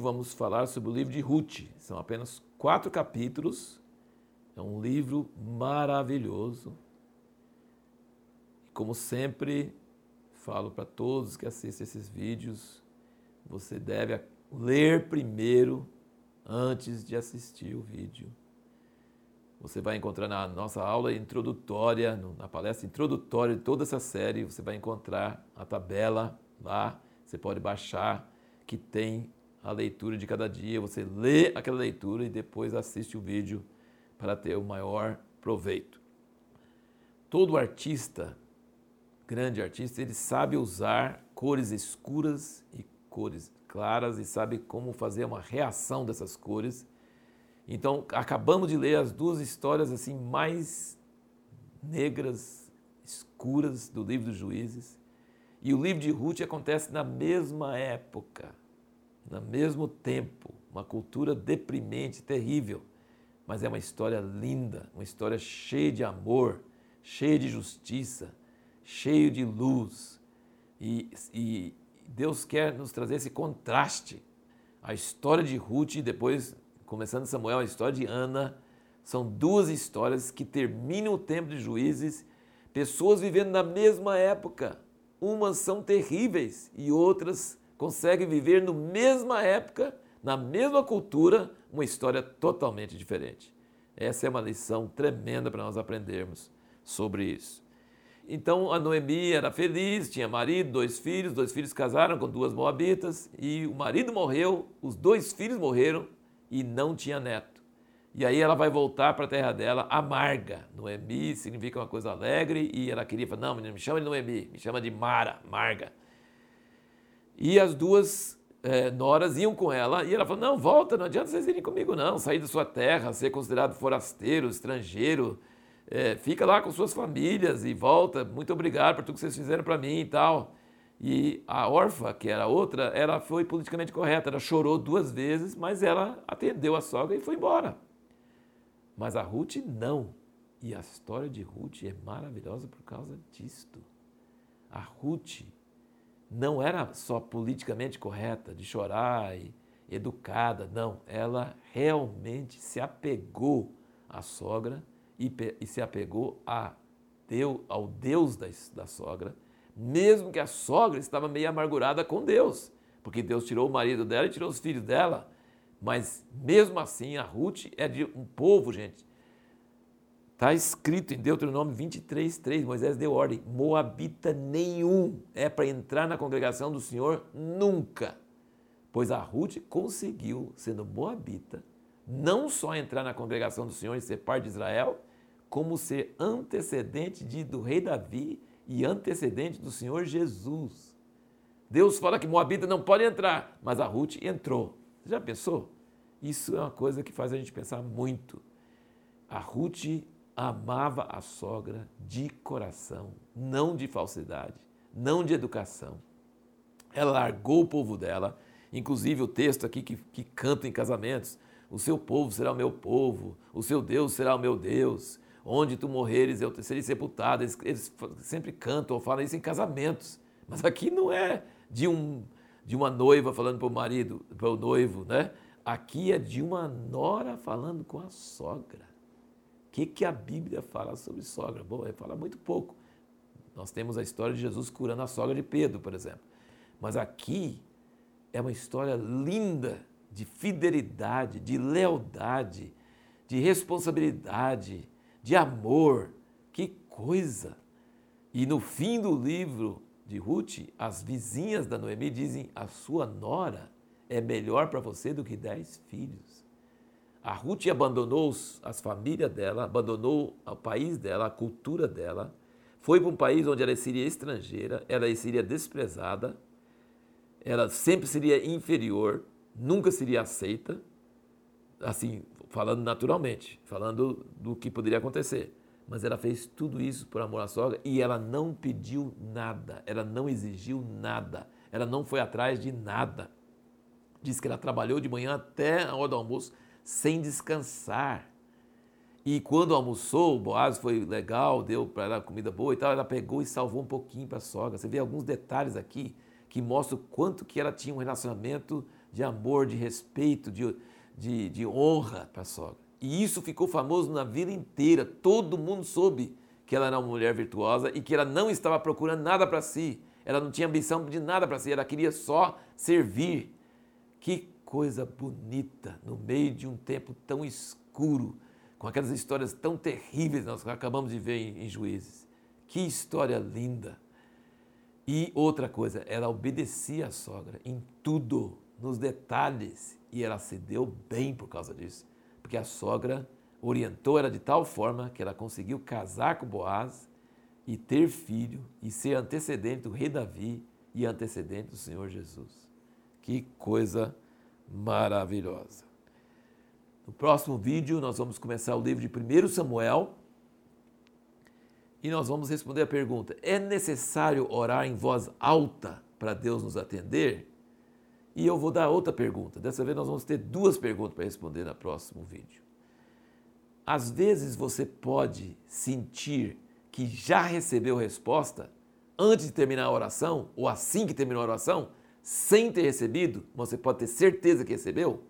vamos falar sobre o livro de Ruth. São apenas quatro capítulos. É um livro maravilhoso. E como sempre, falo para todos que assistem esses vídeos, você deve ler primeiro antes de assistir o vídeo. Você vai encontrar na nossa aula introdutória, na palestra introdutória de toda essa série, você vai encontrar a tabela lá, você pode baixar, que tem a leitura de cada dia. Você lê aquela leitura e depois assiste o vídeo para ter o maior proveito. Todo artista, grande artista, ele sabe usar cores escuras e cores claras e sabe como fazer uma reação dessas cores então, acabamos de ler as duas histórias assim mais negras, escuras do livro dos Juízes. E o livro de Ruth acontece na mesma época, no mesmo tempo, uma cultura deprimente, terrível, mas é uma história linda, uma história cheia de amor, cheia de justiça, cheia de luz. E, e Deus quer nos trazer esse contraste. A história de Ruth, depois começando Samuel, a história de Ana, são duas histórias que terminam o tempo de juízes, pessoas vivendo na mesma época. Umas são terríveis e outras conseguem viver na mesma época, na mesma cultura, uma história totalmente diferente. Essa é uma lição tremenda para nós aprendermos sobre isso. Então a Noemi era feliz, tinha marido, dois filhos, dois filhos casaram com duas moabitas e o marido morreu, os dois filhos morreram e não tinha neto. E aí ela vai voltar para a terra dela amarga. Noemi significa uma coisa alegre e ela queria falar, não, me chama de Noemi, me chama de Mara, Marga. E as duas é, noras iam com ela e ela falou, não, volta, não adianta vocês irem comigo não, sair da sua terra, ser considerado forasteiro, estrangeiro, é, fica lá com suas famílias e volta, muito obrigado por tudo que vocês fizeram para mim e tal. E a órfã, que era outra, ela foi politicamente correta, ela chorou duas vezes, mas ela atendeu a sogra e foi embora. Mas a Ruth não. E a história de Ruth é maravilhosa por causa disto. A Ruth não era só politicamente correta, de chorar e educada, não. Ela realmente se apegou à sogra e, e se apegou a ao Deus da, da sogra mesmo que a sogra estava meio amargurada com Deus, porque Deus tirou o marido dela e tirou os filhos dela. Mas mesmo assim, a Ruth é de um povo, gente. Está escrito em Deuteronômio 23, 3, Moisés deu ordem: Moabita nenhum é para entrar na congregação do Senhor nunca. Pois a Ruth conseguiu, sendo Moabita, não só entrar na congregação do Senhor e ser parte de Israel, como ser antecedente de, do rei Davi e antecedente do Senhor Jesus. Deus fala que Moabita não pode entrar, mas a Ruth entrou. Já pensou? Isso é uma coisa que faz a gente pensar muito. A Ruth amava a sogra de coração, não de falsidade, não de educação. Ela largou o povo dela, inclusive o texto aqui que, que canta em casamentos: o seu povo será o meu povo, o seu Deus será o meu Deus, onde tu morreres eu serei sepultado. Eles, eles sempre cantam ou falam isso em casamentos. Mas aqui não é de, um, de uma noiva falando para o marido, para o noivo, né? Aqui é de uma nora falando com a sogra. Que, que a Bíblia fala sobre sogra? Bom, fala muito pouco. Nós temos a história de Jesus curando a sogra de Pedro, por exemplo. Mas aqui é uma história linda de fidelidade, de lealdade, de responsabilidade, de amor. Que coisa! E no fim do livro de Ruth, as vizinhas da Noemi dizem: a sua nora é melhor para você do que dez filhos. A Ruth abandonou as famílias dela, abandonou o país dela, a cultura dela, foi para um país onde ela seria estrangeira, ela seria desprezada, ela sempre seria inferior, nunca seria aceita, assim, falando naturalmente, falando do que poderia acontecer. Mas ela fez tudo isso por amor à sogra e ela não pediu nada, ela não exigiu nada, ela não foi atrás de nada. Diz que ela trabalhou de manhã até a hora do almoço sem descansar. E quando almoçou, o Boaz foi legal, deu para ela comida boa e tal, ela pegou e salvou um pouquinho para a sogra. Você vê alguns detalhes aqui que mostram quanto que ela tinha um relacionamento de amor, de respeito, de, de, de honra para a sogra. E isso ficou famoso na vida inteira. Todo mundo soube que ela era uma mulher virtuosa e que ela não estava procurando nada para si. Ela não tinha ambição de nada para si, ela queria só servir. Que coisa bonita no meio de um tempo tão escuro, com aquelas histórias tão terríveis que nós acabamos de ver em, em Juízes. Que história linda! E outra coisa, ela obedecia a sogra em tudo, nos detalhes, e ela se deu bem por causa disso, porque a sogra orientou ela de tal forma que ela conseguiu casar com Boaz e ter filho e ser antecedente do rei Davi e antecedente do Senhor Jesus. Que coisa maravilhosa. No próximo vídeo nós vamos começar o livro de 1 Samuel e nós vamos responder a pergunta: é necessário orar em voz alta para Deus nos atender? E eu vou dar outra pergunta. Dessa vez nós vamos ter duas perguntas para responder no próximo vídeo. Às vezes você pode sentir que já recebeu resposta antes de terminar a oração, ou assim que terminou a oração, sem ter recebido, você pode ter certeza que recebeu?